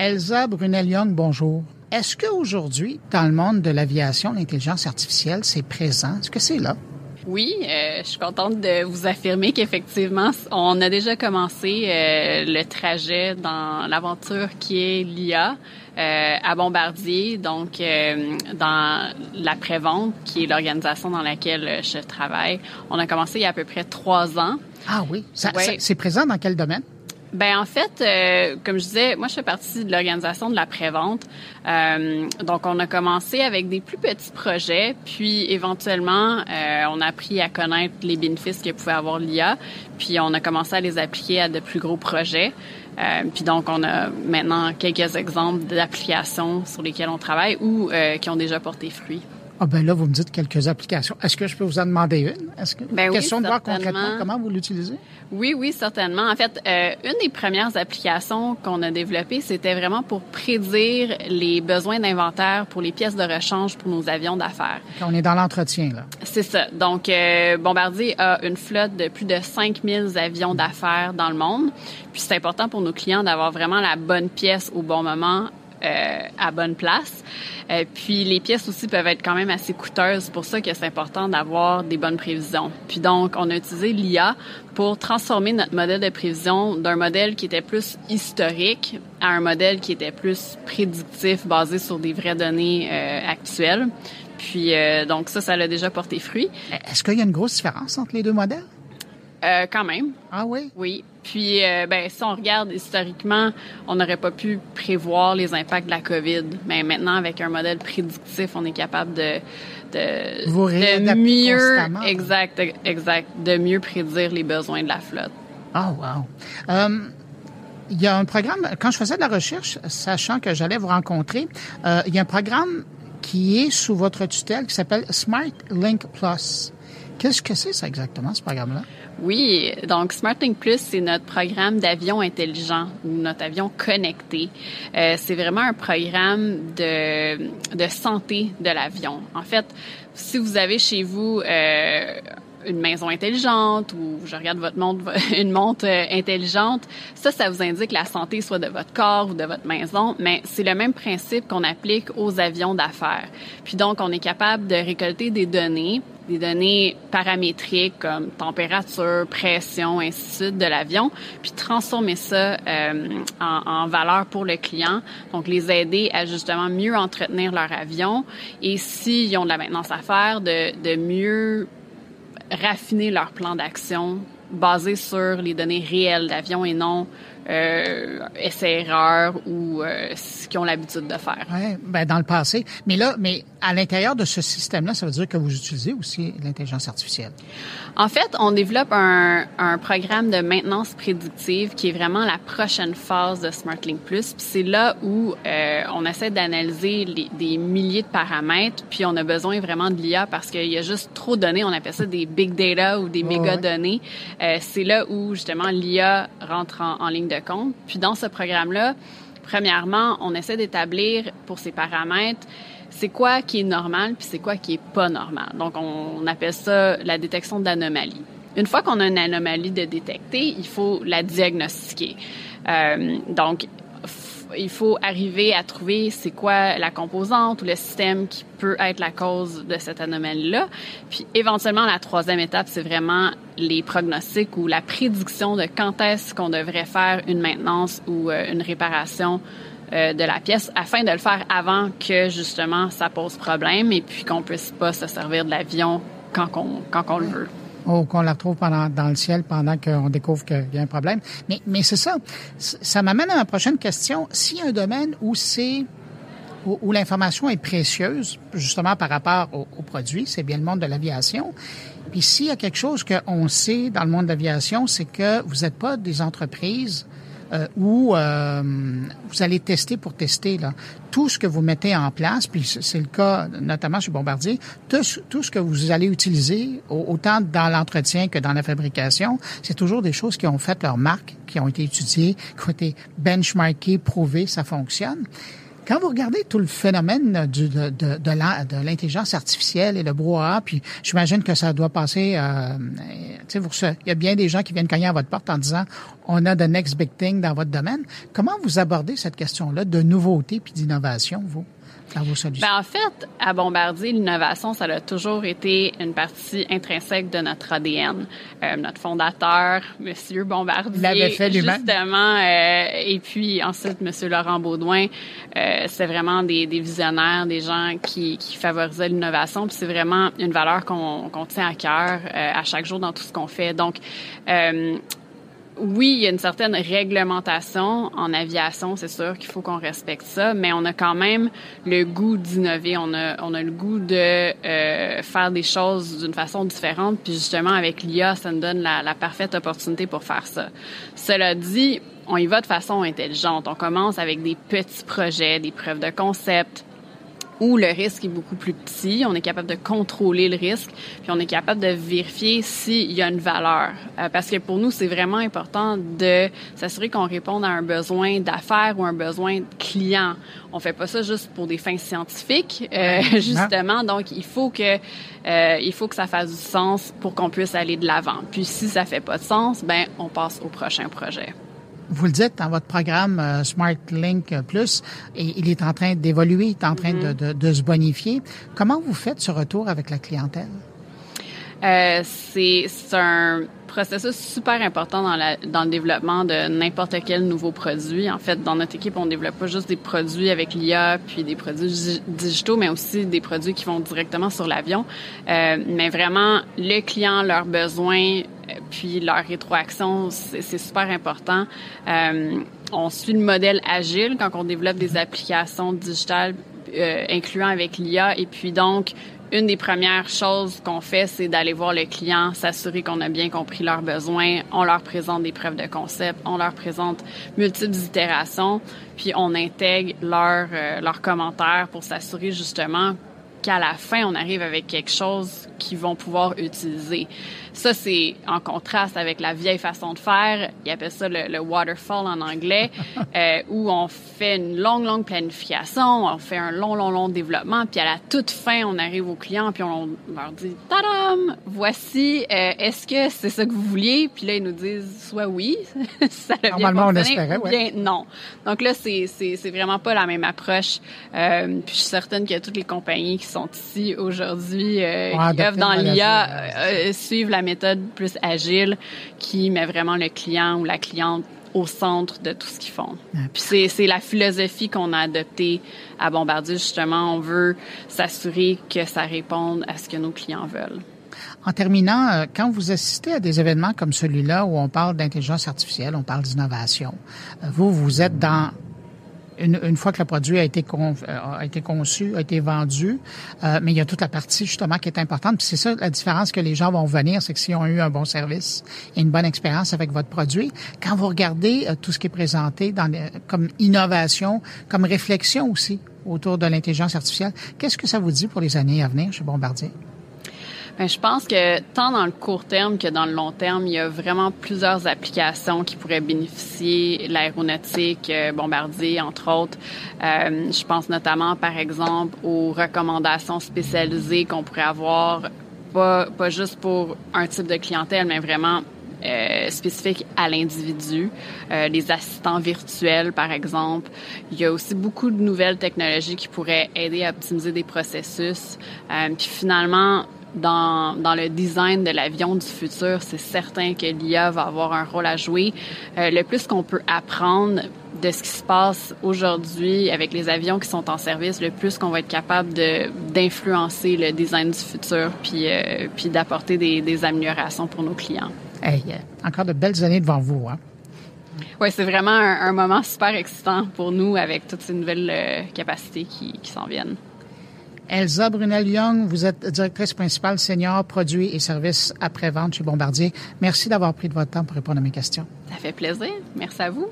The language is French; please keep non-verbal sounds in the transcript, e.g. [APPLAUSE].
Elsa Brunel-Young, bonjour. Est-ce qu'aujourd'hui, dans le monde de l'aviation, l'intelligence artificielle, c'est présent? Est-ce que c'est là? Oui, euh, je suis contente de vous affirmer qu'effectivement, on a déjà commencé euh, le trajet dans l'aventure qui est l'IA euh, à Bombardier, donc dans la prévente, qui est l'organisation dans laquelle je travaille. On a commencé il y a à peu près trois ans. Ah oui, c'est présent dans quel domaine? Ben en fait, euh, comme je disais, moi je fais partie de l'organisation de la prévente. Euh, donc on a commencé avec des plus petits projets, puis éventuellement euh, on a appris à connaître les bénéfices que pouvait avoir l'IA, puis on a commencé à les appliquer à de plus gros projets. Euh, puis donc on a maintenant quelques exemples d'applications sur lesquelles on travaille ou euh, qui ont déjà porté fruit. Ah ben là, vous me dites quelques applications. Est-ce que je peux vous en demander une? Est-ce que ben question de voir concrètement comment vous l'utilisez? Oui, oui, certainement. En fait, euh, une des premières applications qu'on a développées, c'était vraiment pour prédire les besoins d'inventaire pour les pièces de rechange pour nos avions d'affaires. On est dans l'entretien, là. C'est ça. Donc, euh, Bombardier a une flotte de plus de 5000 avions d'affaires dans le monde. Puis, c'est important pour nos clients d'avoir vraiment la bonne pièce au bon moment euh, à bonne place. Euh, puis les pièces aussi peuvent être quand même assez coûteuses. C'est pour ça que c'est important d'avoir des bonnes prévisions. Puis donc, on a utilisé l'IA pour transformer notre modèle de prévision d'un modèle qui était plus historique à un modèle qui était plus prédictif, basé sur des vraies données euh, actuelles. Puis donc ça, ça l'a déjà porté fruit. Est-ce qu'il y a une grosse différence entre les deux modèles? Euh, quand même. Ah oui? Oui. Puis, euh, ben, si on regarde historiquement, on n'aurait pas pu prévoir les impacts de la COVID. Mais maintenant, avec un modèle prédictif, on est capable de, de, Vous de mieux, exact, exact, de mieux prédire les besoins de la flotte. Ah, oh, wow. Euh, il y a un programme, quand je faisais de la recherche, sachant que j'allais vous rencontrer, euh, il y a un programme qui est sous votre tutelle qui s'appelle Smart Link Plus. Qu'est-ce que c'est ça exactement, ce programme-là? Oui, donc SmartLink Plus, c'est notre programme d'avion intelligent ou notre avion connecté. Euh, c'est vraiment un programme de, de santé de l'avion. En fait, si vous avez chez vous euh, une maison intelligente ou je regarde votre montre, [LAUGHS] une montre euh, intelligente, ça, ça vous indique la santé soit de votre corps ou de votre maison, mais c'est le même principe qu'on applique aux avions d'affaires. Puis donc, on est capable de récolter des données, des données paramétriques comme température, pression, ainsi de suite de l'avion, puis transformer ça euh, en, valeur pour le client. Donc, les aider à justement mieux entretenir leur avion et s'ils ont de la maintenance à faire, de, de mieux raffiner leur plan d'action basé sur les données réelles d'avion et non euh, essais-erreurs ou euh, ce qu'ils ont l'habitude de faire. Oui, ben dans le passé. Mais là, mais à l'intérieur de ce système-là, ça veut dire que vous utilisez aussi l'intelligence artificielle. En fait, on développe un, un, programme de maintenance prédictive qui est vraiment la prochaine phase de SmartLink Plus. Puis c'est là où euh, on essaie d'analyser des milliers de paramètres, puis on a besoin vraiment de l'IA parce qu'il y a juste trop de données. On appelle ça des big data ou des méga données. Euh, c'est là où justement l'IA rentre en, ligne de compte. Puis dans ce programme-là, premièrement, on essaie d'établir pour ces paramètres c'est quoi qui est normal puis c'est quoi qui est pas normal. Donc on appelle ça la détection d'anomalies. Une fois qu'on a une anomalie de détecter, il faut la diagnostiquer. Euh, donc il faut arriver à trouver c'est quoi la composante ou le système qui peut être la cause de cette anomalie-là. Puis éventuellement, la troisième étape, c'est vraiment les pronostics ou la prédiction de quand est-ce qu'on devrait faire une maintenance ou euh, une réparation euh, de la pièce afin de le faire avant que justement ça pose problème et puis qu'on puisse pas se servir de l'avion quand on, quand on le veut. Ou qu'on la retrouve dans le ciel pendant qu'on découvre qu'il y a un problème. Mais, c'est ça. Ça m'amène à ma prochaine question. S'il y a un domaine où c'est où, l'information est précieuse, justement par rapport au, au produit, c'est bien le monde de l'aviation. Puis s'il y a quelque chose qu'on sait dans le monde de l'aviation, c'est que vous n'êtes pas des entreprises euh, où euh, vous allez tester pour tester là. tout ce que vous mettez en place, puis c'est le cas notamment chez Bombardier, tout, tout ce que vous allez utiliser, autant dans l'entretien que dans la fabrication, c'est toujours des choses qui ont fait leur marque, qui ont été étudiées, qui ont été benchmarkées, prouvées, ça fonctionne. Quand vous regardez tout le phénomène du, de, de, de l'intelligence artificielle et le brouhaha, puis j'imagine que ça doit passer, euh, sais, il y a bien des gens qui viennent cogner à votre porte en disant, on a the next big thing dans votre domaine. Comment vous abordez cette question-là de nouveauté puis d'innovation, vous? Ben, en fait, à Bombardier, l'innovation, ça a toujours été une partie intrinsèque de notre ADN. Euh, notre fondateur, Monsieur Bombardier, l'avait fait justement, euh, et puis ensuite Monsieur Laurent Baudouin, euh, c'est vraiment des, des, visionnaires, des gens qui, qui favorisaient l'innovation. Puis c'est vraiment une valeur qu'on qu'on tient à cœur euh, à chaque jour dans tout ce qu'on fait. Donc euh, oui, il y a une certaine réglementation en aviation, c'est sûr qu'il faut qu'on respecte ça, mais on a quand même le goût d'innover, on a, on a le goût de euh, faire des choses d'une façon différente, puis justement avec l'IA, ça nous donne la, la parfaite opportunité pour faire ça. Cela dit, on y va de façon intelligente. On commence avec des petits projets, des preuves de concept, où le risque est beaucoup plus petit, on est capable de contrôler le risque, puis on est capable de vérifier s'il y a une valeur. Euh, parce que pour nous, c'est vraiment important de s'assurer qu'on réponde à un besoin d'affaires ou un besoin de client. On fait pas ça juste pour des fins scientifiques, euh, justement. Donc, il faut que euh, il faut que ça fasse du sens pour qu'on puisse aller de l'avant. Puis si ça fait pas de sens, ben on passe au prochain projet vous le dites dans votre programme euh, Smart Link Plus, et il est en train d'évoluer, il est en train de, mm-hmm. de, de, se bonifier. Comment vous faites ce retour avec la clientèle? Euh, c'est un processus super important dans, la, dans le développement de n'importe quel nouveau produit. En fait, dans notre équipe, on développe pas juste des produits avec l'IA puis des produits digitaux, mais aussi des produits qui vont directement sur l'avion. Euh, mais vraiment, le client, leurs besoins, puis leur rétroaction, c'est super important. Euh, on suit le modèle agile quand on développe des applications digitales euh, incluant avec l'IA. Et puis donc, une des premières choses qu'on fait, c'est d'aller voir le client, s'assurer qu'on a bien compris leurs besoins. On leur présente des preuves de concept, on leur présente multiples itérations, puis on intègre leurs euh, leurs commentaires pour s'assurer justement qu'à la fin, on arrive avec quelque chose qu'ils vont pouvoir utiliser. Ça, c'est en contraste avec la vieille façon de faire. Ils appellent ça le, waterfall en anglais, [LAUGHS] euh, où on fait une longue, longue planification, on fait un long, long, long développement, puis à la toute fin, on arrive au client, puis on leur dit « Tadam! Voici, euh, est-ce que c'est ça que vous vouliez? » Puis là, ils nous disent soit oui, [LAUGHS] ça a Normalement, on espérait, ou bien non. Donc là, c'est, c'est, c'est vraiment pas la même approche. Euh, puis je suis certaine que toutes les compagnies qui sont ici aujourd'hui, euh, qui œuvrent dans l'IA, euh, suivent la méthode plus agile qui met vraiment le client ou la cliente au centre de tout ce qu'ils font. Puis c'est la philosophie qu'on a adoptée à Bombardier. Justement, on veut s'assurer que ça réponde à ce que nos clients veulent. En terminant, euh, quand vous assistez à des événements comme celui-là où on parle d'intelligence artificielle, on parle d'innovation, euh, vous, vous êtes dans une, une, fois que le produit a été, con, euh, a été conçu, a été vendu, euh, mais il y a toute la partie justement qui est importante. Puis c'est ça la différence que les gens vont venir, c'est que s'ils ont eu un bon service et une bonne expérience avec votre produit, quand vous regardez euh, tout ce qui est présenté dans comme innovation, comme réflexion aussi autour de l'intelligence artificielle, qu'est-ce que ça vous dit pour les années à venir chez Bombardier? Ben, je pense que tant dans le court terme que dans le long terme, il y a vraiment plusieurs applications qui pourraient bénéficier l'aéronautique, euh, Bombardier, entre autres. Euh, je pense notamment, par exemple, aux recommandations spécialisées qu'on pourrait avoir, pas, pas juste pour un type de clientèle, mais vraiment euh, spécifique à l'individu, euh, les assistants virtuels par exemple. Il y a aussi beaucoup de nouvelles technologies qui pourraient aider à optimiser des processus. Puis finalement, dans, dans le design de l'avion du futur, c'est certain que l'IA va avoir un rôle à jouer. Euh, le plus qu'on peut apprendre de ce qui se passe aujourd'hui avec les avions qui sont en service, le plus qu'on va être capable de d'influencer le design du futur, puis euh, puis d'apporter des, des améliorations pour nos clients. Hey, encore de belles années devant vous, hein? Oui, c'est vraiment un, un, moment super excitant pour nous avec toutes ces nouvelles euh, capacités qui, qui s'en viennent. Elsa Brunel-Young, vous êtes directrice principale senior produits et services après-vente chez Bombardier. Merci d'avoir pris de votre temps pour répondre à mes questions. Ça fait plaisir. Merci à vous.